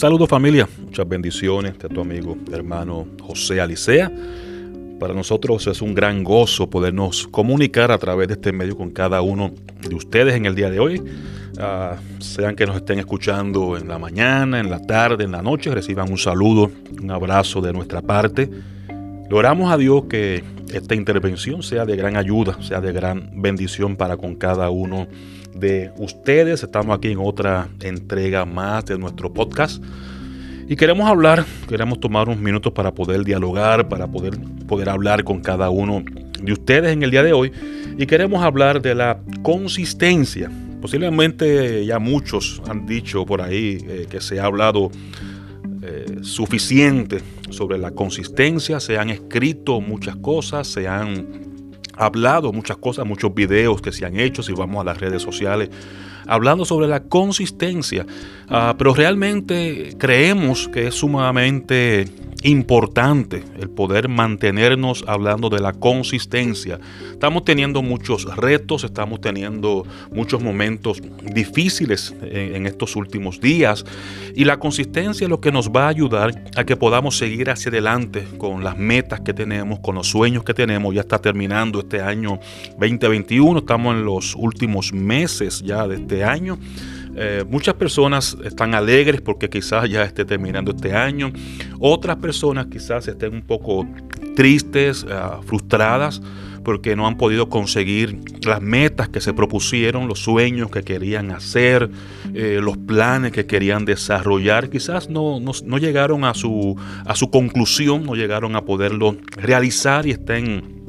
Saludos familia, muchas bendiciones de tu amigo hermano José Alicea. Para nosotros es un gran gozo podernos comunicar a través de este medio con cada uno de ustedes en el día de hoy. Ah, sean que nos estén escuchando en la mañana, en la tarde, en la noche, reciban un saludo, un abrazo de nuestra parte. Logramos a Dios que esta intervención sea de gran ayuda, sea de gran bendición para con cada uno de ustedes. Estamos aquí en otra entrega más de nuestro podcast. Y queremos hablar, queremos tomar unos minutos para poder dialogar, para poder, poder hablar con cada uno de ustedes en el día de hoy. Y queremos hablar de la consistencia. Posiblemente ya muchos han dicho por ahí eh, que se ha hablado eh, suficiente sobre la consistencia, se han escrito muchas cosas, se han hablado muchas cosas, muchos videos que se han hecho, si vamos a las redes sociales, hablando sobre la consistencia. Ah, pero realmente creemos que es sumamente importante el poder mantenernos hablando de la consistencia. Estamos teniendo muchos retos, estamos teniendo muchos momentos difíciles en, estos últimos días y la consistencia es lo que nos va a ayudar a que podamos seguir hacia adelante con las metas que tenemos, con los sueños que tenemos. Ya está terminando este año 2021, estamos en los últimos meses ya de este año. Eh, muchas personas están alegres porque quizás ya esté terminando este año. Otras personas quizás estén un poco tristes, eh, frustradas porque no han podido conseguir las metas que se propusieron, los sueños que querían hacer, eh, los planes que querían desarrollar. Quizás no, no, llegaron a su, a su conclusión, no llegaron a poderlo realizar y estén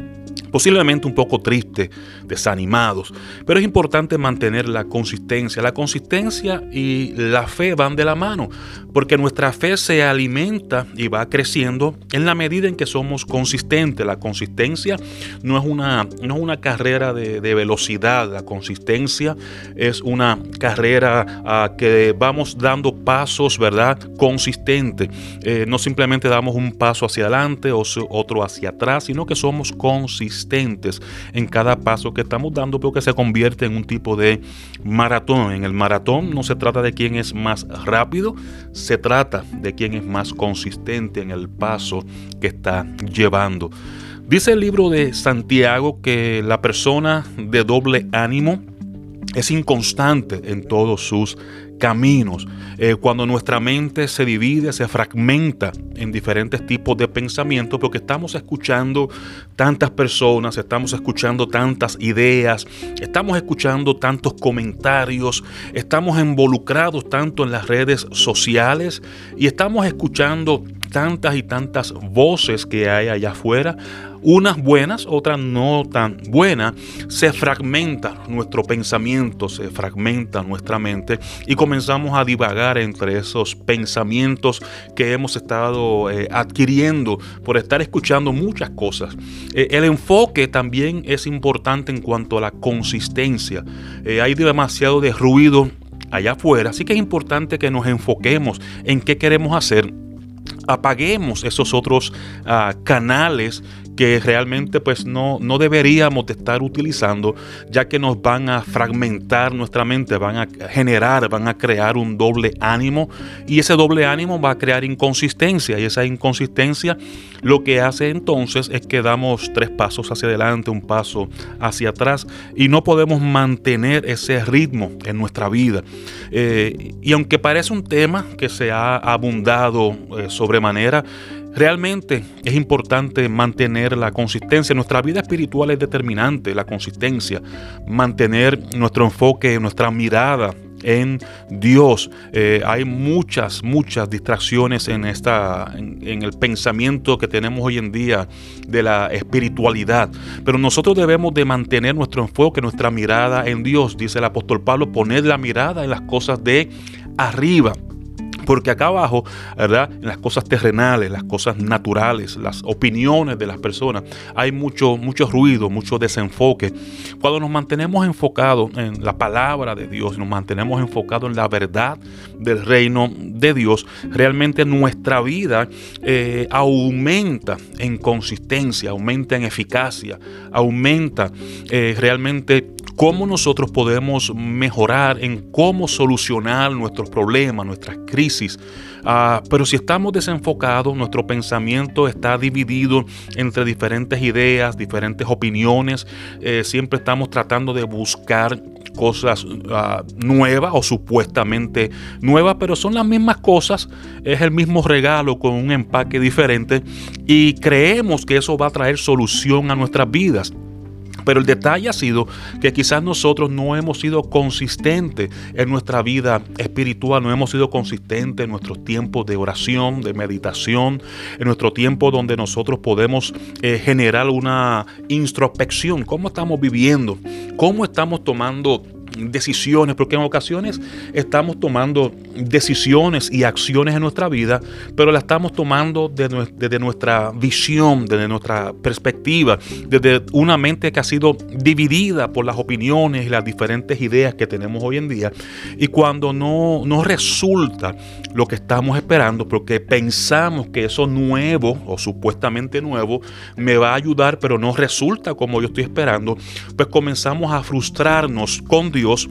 posiblemente un poco tristes, desanimados, pero es importante mantener la consistencia. La consistencia y la fe van de la mano, porque nuestra fe se alimenta y va creciendo en la medida en que somos consistentes. La consistencia no es una, no es una carrera de, velocidad, la consistencia es una carrera ah, que vamos dando pasos, ¿verdad? Consistente. Eh, no simplemente damos un paso hacia adelante o otro hacia atrás, sino que somos consistentes en cada paso que estamos dando, porque se convierte en un tipo de maratón. En el maratón no se trata de quién es más rápido, se trata de quién es más consistente en el paso que está llevando. Dice el libro de Santiago que la persona de doble ánimo es inconstante en todos sus caminos. Eh, cuando nuestra mente se divide, se fragmenta en diferentes tipos de pensamientos, porque estamos escuchando tantas personas, estamos escuchando tantas ideas, estamos escuchando tantos comentarios, estamos involucrados tanto en las redes sociales y estamos escuchando tantas y tantas voces que hay allá afuera, unas buenas, otras no tan buenas, se fragmenta nuestro pensamiento, se fragmenta nuestra mente y comenzamos a divagar entre esos pensamientos que hemos estado eh, adquiriendo por estar escuchando muchas cosas. Eh, el enfoque también es importante en cuanto a la consistencia. Eh, hay demasiado de ruido allá afuera, así que es importante que nos enfoquemos en qué queremos hacer apaguemos esos otros ah, canales que realmente pues no, no deberíamos de estar utilizando ya que nos van a fragmentar nuestra mente, van a generar, van a crear un doble ánimo y ese doble ánimo va a crear inconsistencia y esa inconsistencia lo que hace entonces es que damos tres pasos hacia adelante, un paso hacia atrás y no podemos mantener ese ritmo en nuestra vida. Eh, y aunque parece un tema que se ha abundado eh, sobremanera, Realmente es importante mantener la consistencia. Nuestra vida espiritual es determinante, la consistencia. Mantener nuestro enfoque, nuestra mirada en Dios. Eh, hay muchas, muchas distracciones en, esta, en, el pensamiento que tenemos hoy en día de la espiritualidad. Pero nosotros debemos de mantener nuestro enfoque, nuestra mirada en Dios. Dice el apóstol Pablo, poner la mirada en las cosas de arriba. Porque acá abajo, ¿verdad? En las cosas terrenales, las cosas naturales, las opiniones de las personas, hay mucho, mucho ruido, mucho desenfoque. Cuando nos mantenemos enfocados en la palabra de Dios, nos mantenemos enfocados en la verdad del reino de Dios, realmente nuestra vida eh, aumenta en consistencia, aumenta en eficacia, aumenta eh, realmente cómo nosotros podemos mejorar en cómo solucionar nuestros problemas, nuestras crisis. Ah, pero si estamos desenfocados, nuestro pensamiento está dividido entre diferentes ideas, diferentes opiniones, eh, siempre estamos tratando de buscar cosas ah, nuevas o supuestamente nuevas, pero son las mismas cosas, es el mismo regalo con un empaque diferente y creemos que eso va a traer solución a nuestras vidas. Pero el detalle ha sido que quizás nosotros no hemos sido consistentes en nuestra vida espiritual, no hemos sido consistentes en nuestros tiempos de oración, de meditación, en nuestro tiempo donde nosotros podemos eh, generar una introspección, cómo estamos viviendo, cómo estamos tomando decisiones, porque en ocasiones estamos tomando decisiones y acciones en nuestra vida, pero la estamos tomando desde, nuestra visión, desde nuestra perspectiva, desde una mente que ha sido dividida por las opiniones y las diferentes ideas que tenemos hoy en día. Y cuando no, no resulta lo que estamos esperando, porque pensamos que eso nuevo o supuestamente nuevo me va a ayudar, pero no resulta como yo estoy esperando, pues comenzamos a frustrarnos con Dios Dios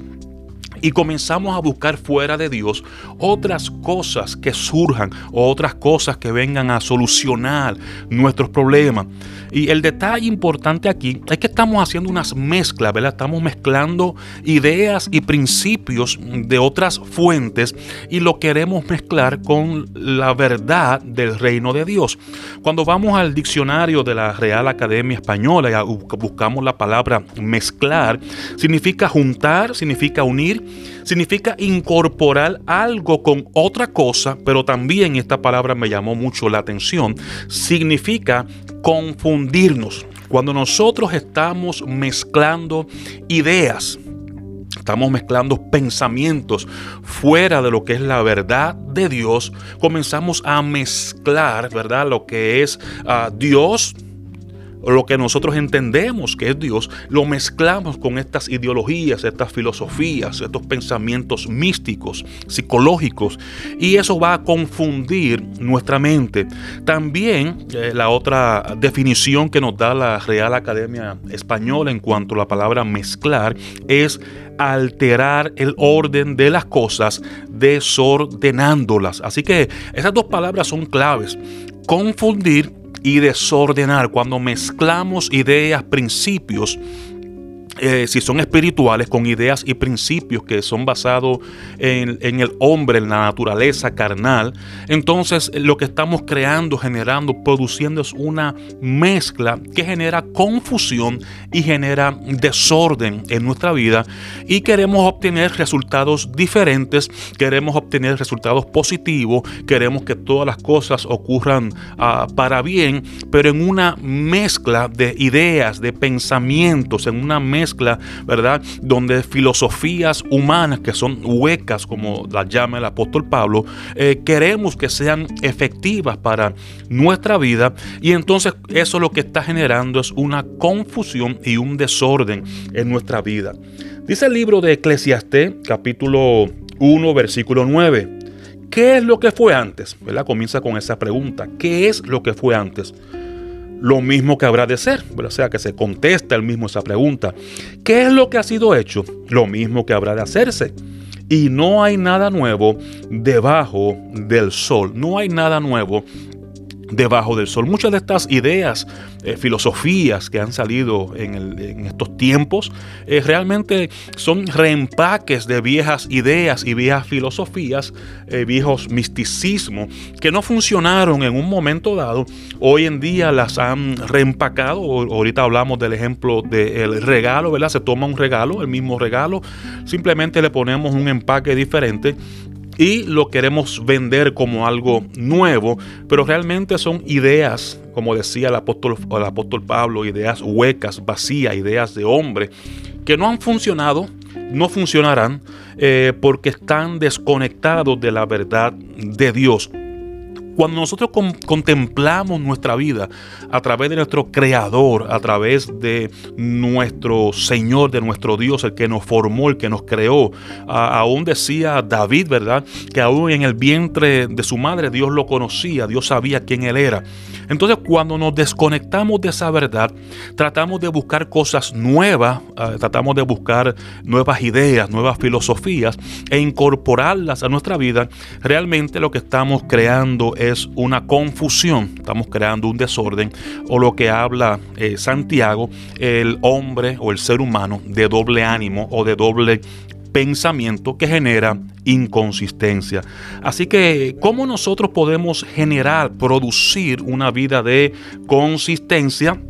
y comenzamos a buscar fuera de Dios otras cosas que surjan o otras cosas que vengan a solucionar nuestros problemas. Y el detalle importante aquí es que estamos haciendo unas mezclas, ¿verdad? Estamos mezclando ideas y principios de otras fuentes y lo queremos mezclar con la verdad del reino de Dios. Cuando vamos al diccionario de la Real Academia Española y buscamos la palabra mezclar, significa juntar, significa unir, significa incorporar algo con otra cosa, pero también esta palabra me llamó mucho la atención, significa confundirnos. Cuando nosotros estamos mezclando ideas, estamos mezclando pensamientos fuera de lo que es la verdad de Dios, comenzamos a mezclar, ¿verdad? Lo que es uh, Dios lo que nosotros entendemos que es Dios, lo mezclamos con estas ideologías, estas filosofías, estos pensamientos místicos, psicológicos, y eso va a confundir nuestra mente. También eh, la otra definición que nos da la Real Academia Española en cuanto a la palabra mezclar es alterar el orden de las cosas desordenándolas. Así que esas dos palabras son claves. Confundir y desordenar, cuando mezclamos ideas, principios eh, si son espirituales, con ideas y principios que son basados en, el hombre, en la naturaleza carnal, entonces lo que estamos creando, generando, produciendo es una mezcla que genera confusión y genera desorden en nuestra vida. Y queremos obtener resultados diferentes, queremos obtener resultados positivos, queremos que todas las cosas ocurran ah, para bien, pero en una mezcla de ideas, de pensamientos, en una mezcla ¿verdad? Donde filosofías humanas que son huecas, como las llama el apóstol Pablo, eh, queremos que sean efectivas para nuestra vida y entonces eso lo que está generando es una confusión y un desorden en nuestra vida. Dice el libro de Eclesiastés, capítulo 1, versículo 9. ¿Qué es lo que fue antes? ¿Verdad? Comienza con esa pregunta. ¿Qué es lo que fue antes? Lo mismo que habrá de ser. O sea, que se contesta el mismo esa pregunta. ¿Qué es lo que ha sido hecho? Lo mismo que habrá de hacerse. Y no hay nada nuevo debajo del sol. No hay nada nuevo debajo del sol. Muchas de estas ideas, eh, filosofías que han salido en, estos tiempos, eh, realmente son reempaques de viejas ideas y viejas filosofías, eh, viejos misticismos, que no funcionaron en un momento dado. Hoy en día las han reempacado. Ahorita hablamos del ejemplo del regalo, ¿verdad? Se toma un regalo, el mismo regalo, simplemente le ponemos un empaque diferente y lo queremos vender como algo nuevo, pero realmente son ideas, como decía el apóstol, el apóstol Pablo, ideas huecas, vacías, ideas de hombre, que no han funcionado, no funcionarán, eh, porque están desconectados de la verdad de Dios. Cuando nosotros contemplamos nuestra vida a través de nuestro Creador, a través de nuestro Señor, de nuestro Dios, el que nos formó, el que nos creó, aún decía David, ¿verdad? Que aún en el vientre de su madre Dios lo conocía, Dios sabía quién él era. Entonces cuando nos desconectamos de esa verdad, tratamos de buscar cosas nuevas, ah, tratamos de buscar nuevas ideas, nuevas filosofías e incorporarlas a nuestra vida, realmente lo que estamos creando es una confusión, estamos creando un desorden o lo que habla eh, Santiago, el hombre o el ser humano de doble ánimo o de doble pensamiento que genera inconsistencia. Así que, ¿cómo nosotros podemos generar, producir una vida de consistencia?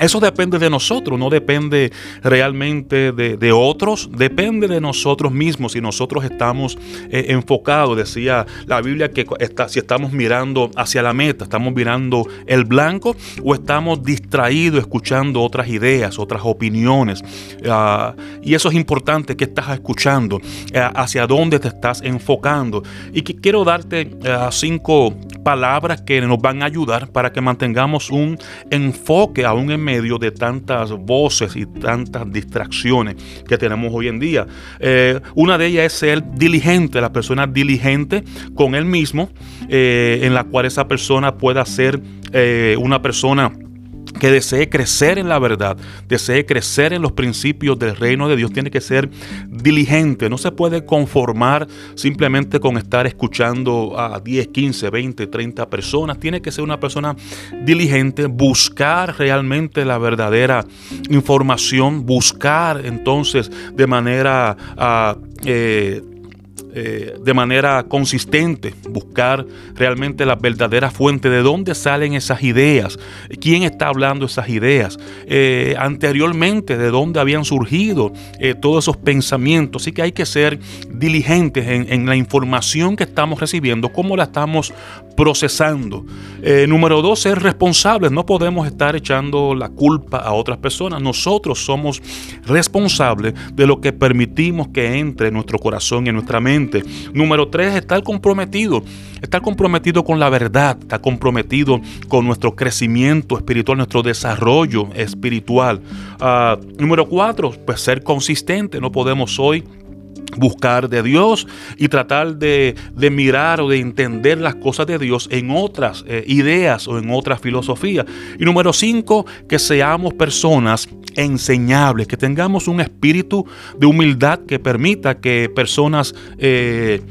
Eso depende de nosotros, no depende realmente de, otros, depende de nosotros mismos. Si nosotros estamos eh, enfocados, decía la Biblia que si estamos mirando hacia la meta, estamos mirando el blanco o estamos distraídos escuchando otras ideas, otras opiniones. Ah, y eso es importante, que estás escuchando, eh, hacia dónde te estás enfocando. Y que quiero darte eh, cinco palabras que nos van a ayudar para que mantengamos un enfoque aún en medio de tantas voces y tantas distracciones que tenemos hoy en día. Eh, una de ellas es ser diligente, la persona diligente con él mismo, eh, en la cual esa persona pueda ser eh, una persona que desee crecer en la verdad, desee crecer en los principios del reino de Dios, tiene que ser diligente. No se puede conformar simplemente con estar escuchando a 10, 15, 20, 30 personas. Tiene que ser una persona diligente, buscar realmente la verdadera información, buscar entonces de manera... Ah, eh, eh, de manera consistente, buscar realmente la verdadera fuente, de dónde salen esas ideas, quién está hablando esas ideas, eh, anteriormente, de dónde habían surgido eh, todos esos pensamientos. Así que hay que ser diligentes en, en, la información que estamos recibiendo, cómo la estamos procesando. número dos, ser responsables. No podemos estar echando la culpa a otras personas. Nosotros somos responsables de lo que permitimos que entre en nuestro corazón y en nuestra mente. Número tres, estar comprometido. Estar comprometido con la verdad, estar comprometido con nuestro crecimiento espiritual, nuestro desarrollo espiritual. Ah, número cuatro, pues ser consistente. No podemos hoy buscar de Dios y tratar de, mirar o de entender las cosas de Dios en otras eh, ideas o en otras filosofías. Y número cinco, que seamos personas enseñables, que tengamos un espíritu de humildad que permita que personas... Eh,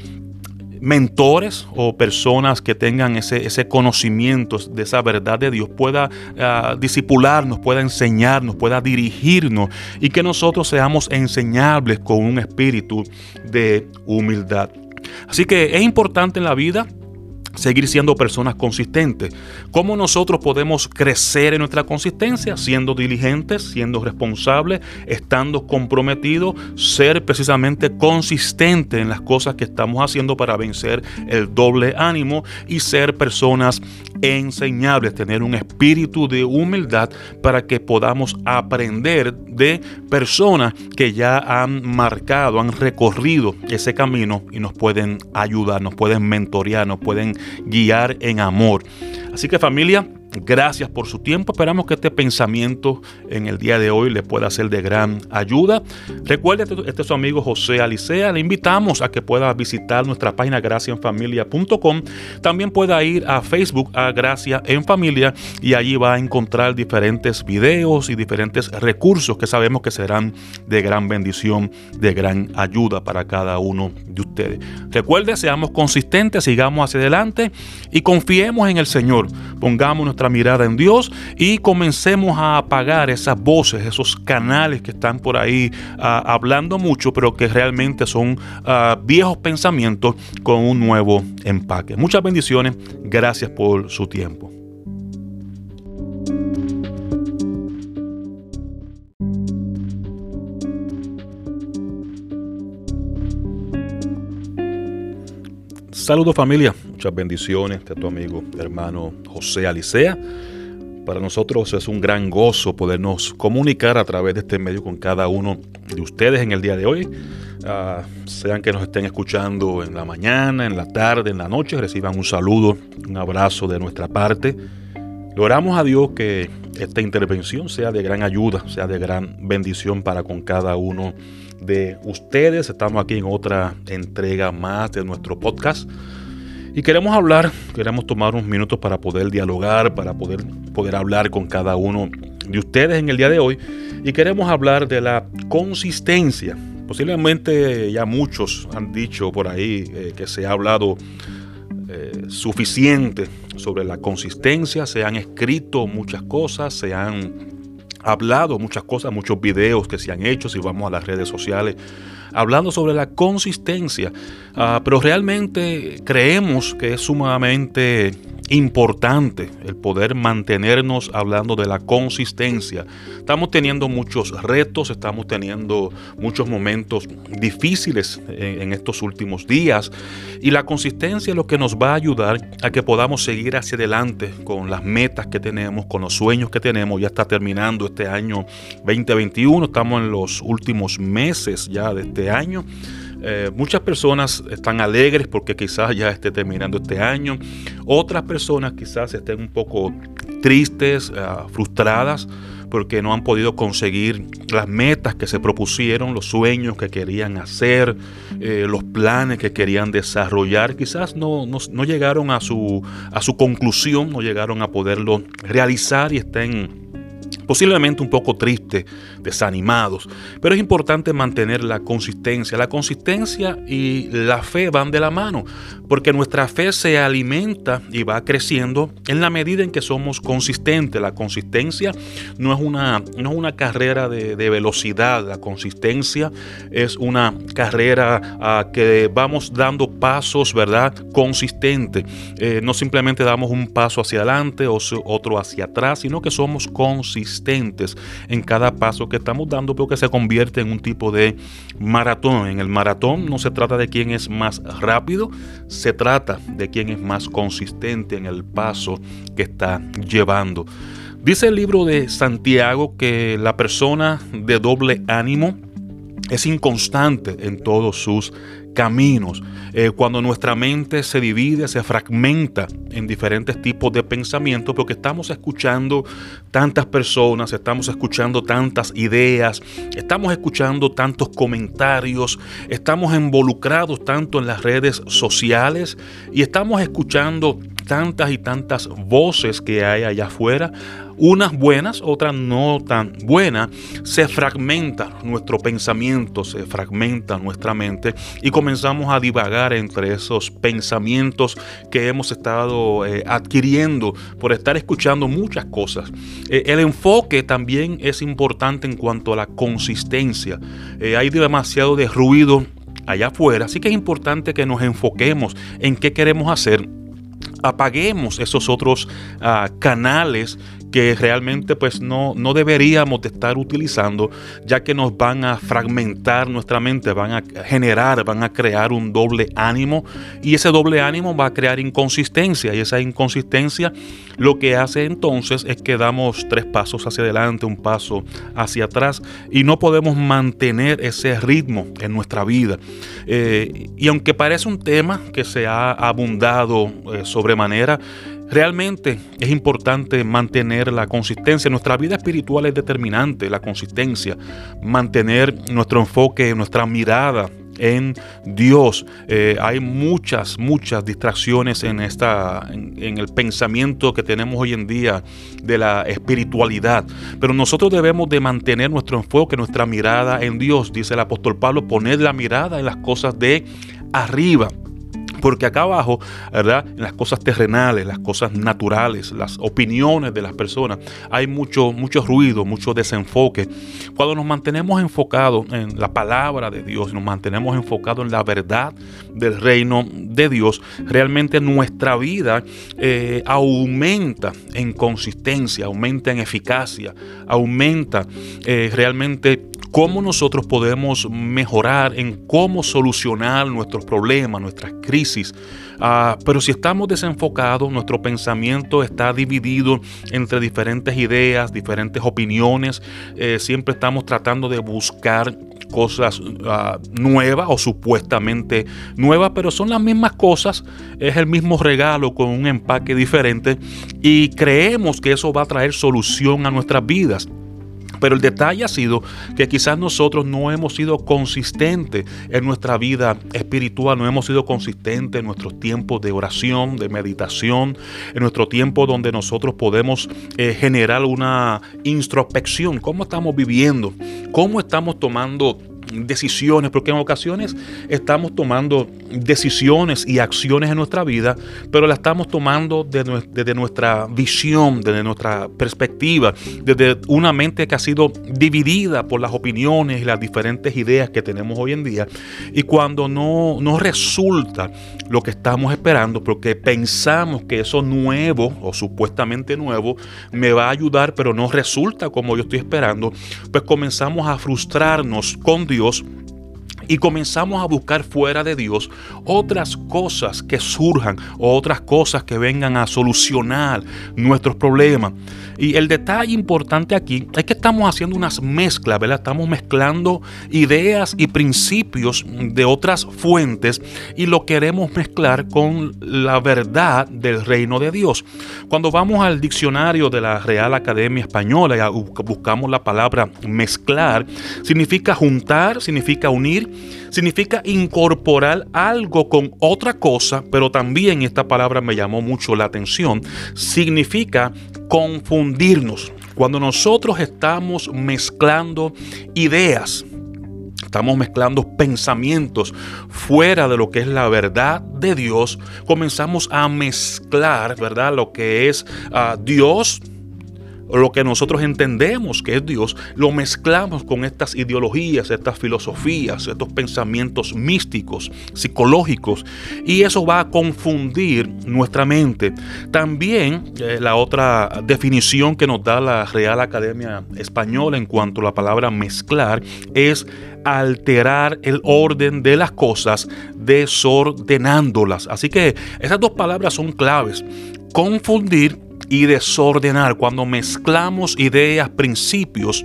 mentores o personas que tengan ese, ese, conocimiento de esa verdad de Dios pueda uh, disipularnos, pueda enseñarnos, pueda dirigirnos y que nosotros seamos enseñables con un espíritu de humildad. Así que es importante en la vida seguir siendo personas consistentes. ¿Cómo nosotros podemos crecer en nuestra consistencia? Siendo diligentes, siendo responsables, estando comprometidos, ser precisamente consistentes en las cosas que estamos haciendo para vencer el doble ánimo y ser personas enseñables, tener un espíritu de humildad para que podamos aprender de personas que ya han marcado, han recorrido ese camino y nos pueden ayudar, nos pueden mentorear, nos pueden guiar en amor. Así que familia, Gracias por su tiempo. Esperamos que este pensamiento en el día de hoy le pueda ser de gran ayuda. Recuerde, este, este es su amigo José Alicea. Le invitamos a que pueda visitar nuestra página graciaenfamilia.com. También pueda ir a Facebook a Gracia en Familia y allí va a encontrar diferentes videos y diferentes recursos que sabemos que serán de gran bendición, de gran ayuda para cada uno de ustedes. Recuerde, seamos consistentes, sigamos hacia adelante y confiemos en el Señor. Pongamos nuestra mirada en Dios y comencemos a apagar esas voces, esos canales que están por ahí ah, hablando mucho, pero que realmente son ah, viejos pensamientos con un nuevo empaque. Muchas bendiciones, gracias por su tiempo. Saludos familia, muchas bendiciones de tu amigo hermano José Alicea Para nosotros es un gran gozo podernos comunicar a través de este medio con cada uno de ustedes en el día de hoy. Ah, sean que nos estén escuchando en la mañana, en la tarde, en la noche, reciban un saludo, un abrazo de nuestra parte. Logramos a Dios que esta intervención sea de gran ayuda, sea de gran bendición para con cada uno de ustedes. Estamos aquí en otra entrega más de nuestro podcast. Y queremos hablar, queremos tomar unos minutos para poder dialogar, para poder, poder hablar con cada uno de ustedes en el día de hoy. Y queremos hablar de la consistencia. Posiblemente ya muchos han dicho por ahí eh, que se ha hablado eh, suficiente sobre la consistencia, se han escrito muchas cosas, se han hablado muchas cosas, muchos videos que se han hecho, si vamos a las redes sociales, hablando sobre la consistencia. Ah, pero realmente creemos que es sumamente importante el poder mantenernos hablando de la consistencia. Estamos teniendo muchos retos, estamos teniendo muchos momentos difíciles en, estos últimos días y la consistencia es lo que nos va a ayudar a que podamos seguir hacia adelante con las metas que tenemos, con los sueños que tenemos. Ya está terminando este año 2021, estamos en los últimos meses ya de este año. Eh, muchas personas están alegres porque quizás ya esté terminando este año. Otras personas quizás estén un poco tristes, eh, frustradas porque no han podido conseguir las metas que se propusieron, los sueños que querían hacer, eh, los planes que querían desarrollar. Quizás no, no, llegaron a su, a su conclusión, no llegaron a poderlo realizar y estén posiblemente un poco tristes, desanimados, pero es importante mantener la consistencia. La consistencia y la fe van de la mano, porque nuestra fe se alimenta y va creciendo en la medida en que somos consistentes. La consistencia no es una, no es una carrera de, velocidad, la consistencia es una carrera ah, que vamos dando pasos, ¿verdad? Consistente. Eh, no simplemente damos un paso hacia adelante o otro hacia atrás, sino que somos consistentes en cada paso que estamos dando, porque se convierte en un tipo de maratón. En el maratón no se trata de quién es más rápido, se trata de quién es más consistente en el paso que está llevando. Dice el libro de Santiago que la persona de doble ánimo es inconstante en todos sus caminos. Eh, cuando nuestra mente se divide, se fragmenta en diferentes tipos de pensamientos, porque estamos escuchando tantas personas, estamos escuchando tantas ideas, estamos escuchando tantos comentarios, estamos involucrados tanto en las redes sociales y estamos escuchando tantas y tantas voces que hay allá afuera, unas buenas, otras no tan buenas, se fragmenta nuestro pensamiento, se fragmenta nuestra mente y comenzamos a divagar entre esos pensamientos que hemos estado eh, adquiriendo por estar escuchando muchas cosas. Eh, el enfoque también es importante en cuanto a la consistencia. Eh, hay demasiado de ruido allá afuera, así que es importante que nos enfoquemos en qué queremos hacer apaguemos esos otros ah, canales que realmente pues no, no deberíamos de estar utilizando ya que nos van a fragmentar nuestra mente, van a generar, van a crear un doble ánimo y ese doble ánimo va a crear inconsistencia y esa inconsistencia lo que hace entonces es que damos tres pasos hacia adelante, un paso hacia atrás y no podemos mantener ese ritmo en nuestra vida. Eh, y aunque parece un tema que se ha abundado eh, sobremanera, Realmente es importante mantener la consistencia. Nuestra vida espiritual es determinante, la consistencia. Mantener nuestro enfoque, nuestra mirada en Dios. Eh, hay muchas, muchas distracciones en, esta, en, el pensamiento que tenemos hoy en día de la espiritualidad. Pero nosotros debemos de mantener nuestro enfoque, nuestra mirada en Dios. Dice el apóstol Pablo, poner la mirada en las cosas de arriba. Porque acá abajo, ¿verdad? En las cosas terrenales, las cosas naturales, las opiniones de las personas, hay mucho, mucho ruido, mucho desenfoque. Cuando nos mantenemos enfocados en la palabra de Dios, nos mantenemos enfocados en la verdad del reino de Dios, realmente nuestra vida eh, aumenta en consistencia, aumenta en eficacia, aumenta eh, realmente cómo nosotros podemos mejorar en cómo solucionar nuestros problemas, nuestras crisis. Ah, pero si estamos desenfocados, nuestro pensamiento está dividido entre diferentes ideas, diferentes opiniones, eh, siempre estamos tratando de buscar cosas ah, nuevas o supuestamente nuevas, pero son las mismas cosas, es el mismo regalo con un empaque diferente y creemos que eso va a traer solución a nuestras vidas. Pero el detalle ha sido que quizás nosotros no hemos sido consistentes en nuestra vida espiritual, no hemos sido consistentes en nuestros tiempos de oración, de meditación, en nuestro tiempo donde nosotros podemos eh, generar una introspección, cómo estamos viviendo, cómo estamos tomando decisiones, porque en ocasiones estamos tomando decisiones y acciones en nuestra vida, pero la estamos tomando desde, nuestra visión, desde nuestra perspectiva, desde una mente que ha sido dividida por las opiniones y las diferentes ideas que tenemos hoy en día. Y cuando no, no resulta lo que estamos esperando, porque pensamos que eso nuevo o supuestamente nuevo me va a ayudar, pero no resulta como yo estoy esperando, pues comenzamos a frustrarnos con Dios Dios y comenzamos a buscar fuera de Dios otras cosas que surjan o otras cosas que vengan a solucionar nuestros problemas. Y el detalle importante aquí es que estamos haciendo unas mezclas, ¿verdad? Estamos mezclando ideas y principios de otras fuentes y lo queremos mezclar con la verdad del reino de Dios. Cuando vamos al diccionario de la Real Academia Española y buscamos la palabra mezclar, significa juntar, significa unir significa incorporar algo con otra cosa, pero también esta palabra me llamó mucho la atención, significa confundirnos. Cuando nosotros estamos mezclando ideas, estamos mezclando pensamientos fuera de lo que es la verdad de Dios, comenzamos a mezclar, ¿verdad? Lo que es uh, Dios lo que nosotros entendemos que es Dios, lo mezclamos con estas ideologías, estas filosofías, estos pensamientos místicos, psicológicos, y eso va a confundir nuestra mente. También eh, la otra definición que nos da la Real Academia Española en cuanto a la palabra mezclar es alterar el orden de las cosas desordenándolas. Así que esas dos palabras son claves. Confundir y desordenar, cuando mezclamos ideas, principios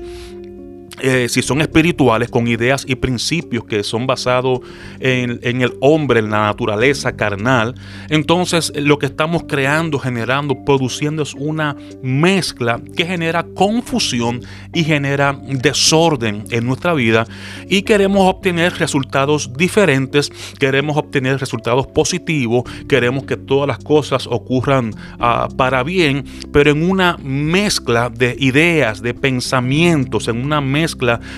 eh, si son espirituales, con ideas y principios que son basados en, el hombre, en la naturaleza carnal, entonces lo que estamos creando, generando, produciendo es una mezcla que genera confusión y genera desorden en nuestra vida y queremos obtener resultados diferentes, queremos obtener resultados positivos, queremos que todas las cosas ocurran ah, para bien, pero en una mezcla de ideas, de pensamientos, en una mezcla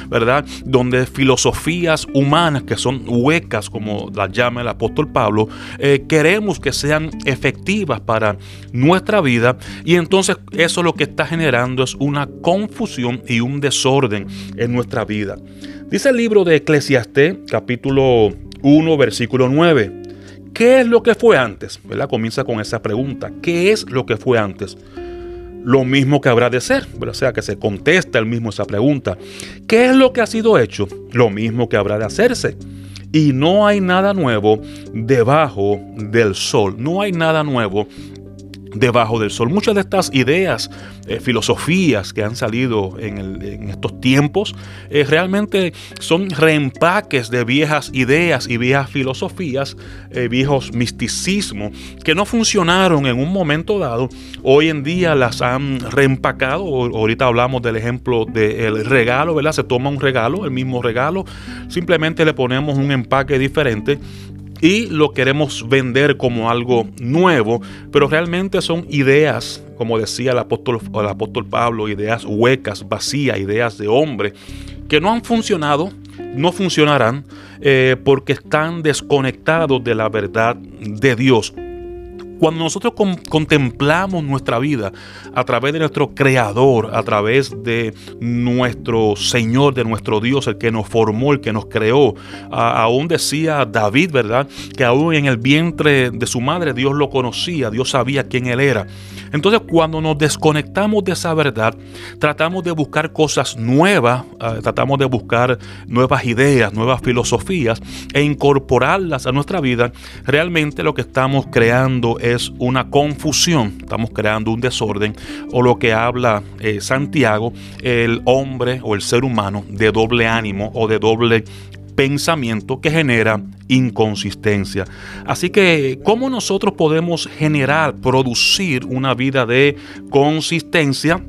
¿verdad? Donde filosofías humanas que son huecas, como las llama el apóstol Pablo, eh, queremos que sean efectivas para nuestra vida y entonces eso lo que está generando es una confusión y un desorden en nuestra vida. Dice el libro de Eclesiastés, capítulo 1, versículo 9. ¿Qué es lo que fue antes? ¿Verdad? Comienza con esa pregunta. ¿Qué es lo que fue antes? Lo mismo que habrá de ser. O sea, que se contesta el mismo esa pregunta. ¿Qué es lo que ha sido hecho? Lo mismo que habrá de hacerse. Y no hay nada nuevo debajo del sol. No hay nada nuevo debajo del sol. Muchas de estas ideas, eh, filosofías que han salido en, estos tiempos, eh, realmente son reempaques de viejas ideas y viejas filosofías, eh, viejos misticismos, que no funcionaron en un momento dado. Hoy en día las han reempacado. Ahorita hablamos del ejemplo del regalo, ¿verdad? Se toma un regalo, el mismo regalo, simplemente le ponemos un empaque diferente y lo queremos vender como algo nuevo, pero realmente son ideas, como decía el apóstol, el apóstol Pablo, ideas huecas, vacías, ideas de hombre, que no han funcionado, no funcionarán, eh, porque están desconectados de la verdad de Dios. Cuando nosotros contemplamos nuestra vida a través de nuestro Creador, a través de nuestro Señor, de nuestro Dios, el que nos formó, el que nos creó, aún decía David, ¿verdad? Que aún en el vientre de su madre Dios lo conocía, Dios sabía quién él era. Entonces cuando nos desconectamos de esa verdad, tratamos de buscar cosas nuevas, ah, tratamos de buscar nuevas ideas, nuevas filosofías e incorporarlas a nuestra vida, realmente lo que estamos creando es una confusión, estamos creando un desorden o lo que habla eh, Santiago, el hombre o el ser humano de doble ánimo o de doble pensamiento que genera inconsistencia. Así que, ¿cómo nosotros podemos generar, producir una vida de consistencia?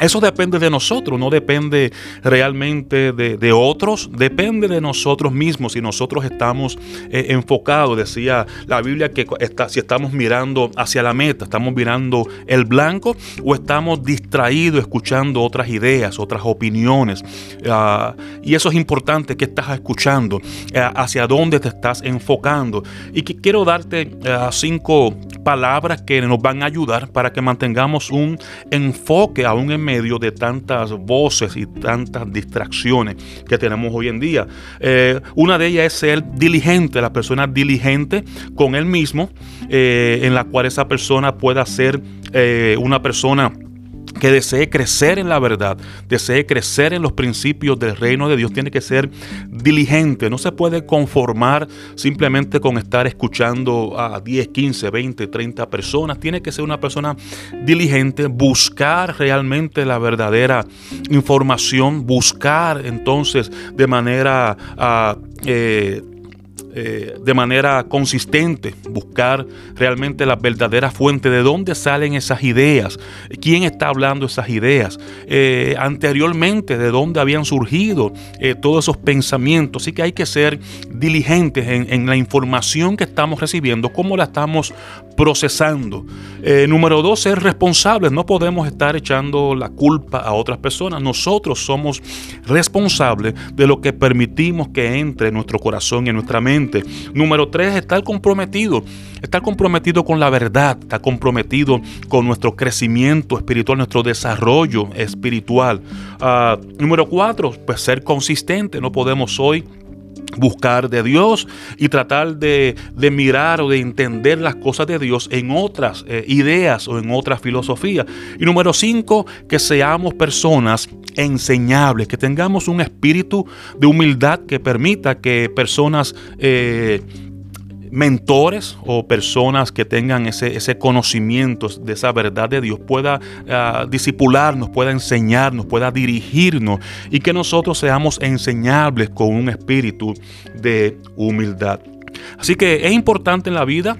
Eso depende de nosotros, no depende realmente de, otros, depende de nosotros mismos. Si nosotros estamos eh, enfocados, decía la Biblia que está, si estamos mirando hacia la meta, estamos mirando el blanco o estamos distraídos escuchando otras ideas, otras opiniones. Ah, y eso es importante, que estás escuchando, eh, hacia dónde te estás enfocando. Y que quiero darte eh, cinco palabras que nos van a ayudar para que mantengamos un enfoque aún medio de tantas voces y tantas distracciones que tenemos hoy en día. Eh, una de ellas es ser diligente, la persona diligente con él mismo, eh, en la cual esa persona pueda ser eh, una persona que desee crecer en la verdad, desee crecer en los principios del reino de Dios, tiene que ser diligente. No se puede conformar simplemente con estar escuchando a 10, 15, 20, 30 personas. Tiene que ser una persona diligente, buscar realmente la verdadera información, buscar entonces de manera... Ah, eh, eh, de manera consistente, buscar realmente la verdadera fuente, de dónde salen esas ideas, quién está hablando esas ideas, eh, anteriormente, de dónde habían surgido eh, todos esos pensamientos. Así que hay que ser diligentes en, en, la información que estamos recibiendo, cómo la estamos procesando. número dos, ser responsables. No podemos estar echando la culpa a otras personas. Nosotros somos responsables de lo que permitimos que entre en nuestro corazón y en nuestra mente Número tres, estar comprometido. Estar comprometido con la verdad, estar comprometido con nuestro crecimiento espiritual, nuestro desarrollo espiritual. Ah, número cuatro, pues ser consistente. No podemos hoy buscar de Dios y tratar de, mirar o de entender las cosas de Dios en otras eh, ideas o en otras filosofías. Y número cinco, que seamos personas enseñables, que tengamos un espíritu de humildad que permita que personas... Eh, mentores o personas que tengan ese, ese, conocimiento de esa verdad de Dios pueda uh, disipularnos, pueda enseñarnos, pueda dirigirnos y que nosotros seamos enseñables con un espíritu de humildad. Así que es importante en la vida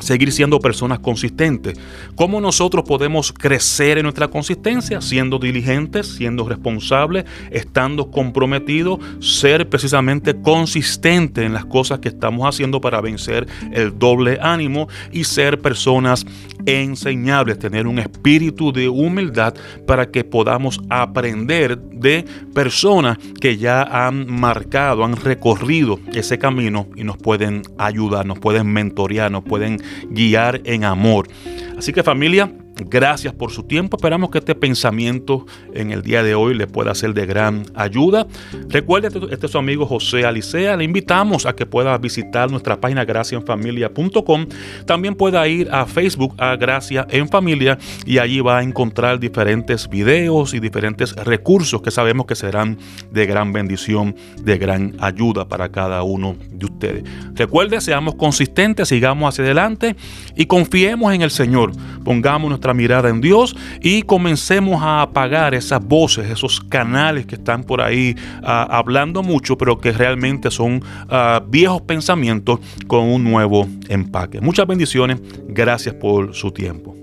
seguir siendo personas consistentes. ¿Cómo nosotros podemos crecer en nuestra consistencia? Siendo diligentes, siendo responsables, estando comprometidos, ser precisamente consistentes en las cosas que estamos haciendo para vencer el doble ánimo y ser personas enseñables, tener un espíritu de humildad para que podamos aprender de personas que ya han marcado, han recorrido ese camino y nos pueden ayudar, nos pueden mentorear, nos pueden guiar en amor. Así que familia, Gracias por su tiempo. Esperamos que este pensamiento en el día de hoy le pueda ser de gran ayuda. Recuerde, este, este es su amigo José Alicea. Le invitamos a que pueda visitar nuestra página graciaenfamilia.com. También pueda ir a Facebook a Gracia en Familia y allí va a encontrar diferentes videos y diferentes recursos que sabemos que serán de gran bendición, de gran ayuda para cada uno de ustedes. Recuerde, seamos consistentes, sigamos hacia adelante y confiemos en el Señor. Pongamos nuestra mirada en Dios y comencemos a apagar esas voces, esos canales que están por ahí ah, hablando mucho, pero que realmente son ah, viejos pensamientos con un nuevo empaque. Muchas bendiciones, gracias por su tiempo.